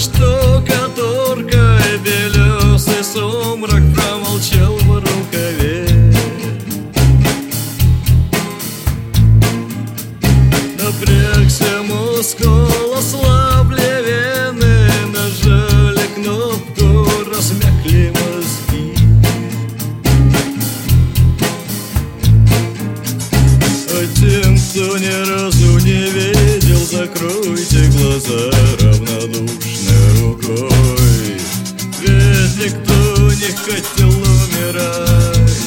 штукатуркой Белесый сумрак промолчал в рукаве. Напрягся мускул, ослабли вены Нажали кнопку, размякли мозги. А тем, кто ни разу не видел, закройте глаза равнодушной рукой. Ведь никто не хотел умирать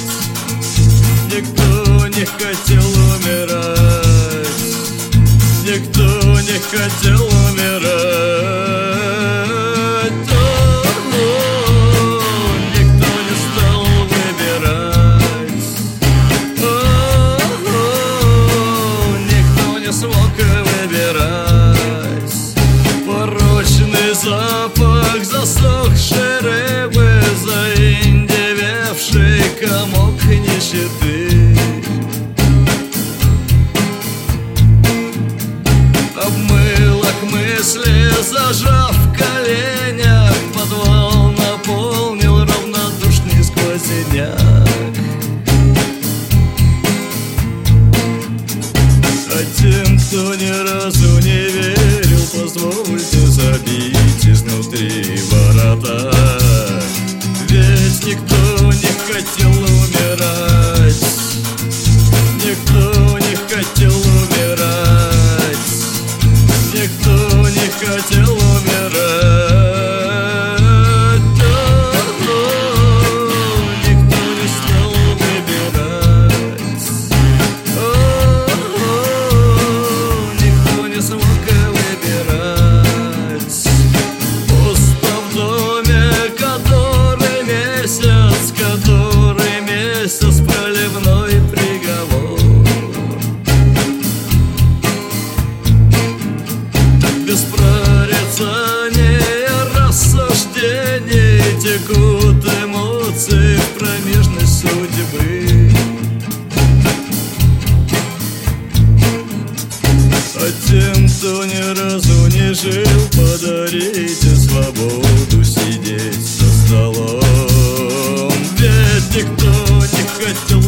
Никто не хотел умирать. Никто не хотел умирать запах засохшей рыбы Заиндевевший комок нищеты. Обмыло к мысли, зажав в коленях Подвал наполнил равнодушный сквозняк А тем, кто ни разу не верил, позвольте забить изнутри ворота Ведь никто не хотел умирать. Никто не хотел умирать. Никто не хотел умирать Текут эмоции в промежность судьбы. А тем, кто ни разу не жил, подарите свободу сидеть за столом. Ведь никто не хотел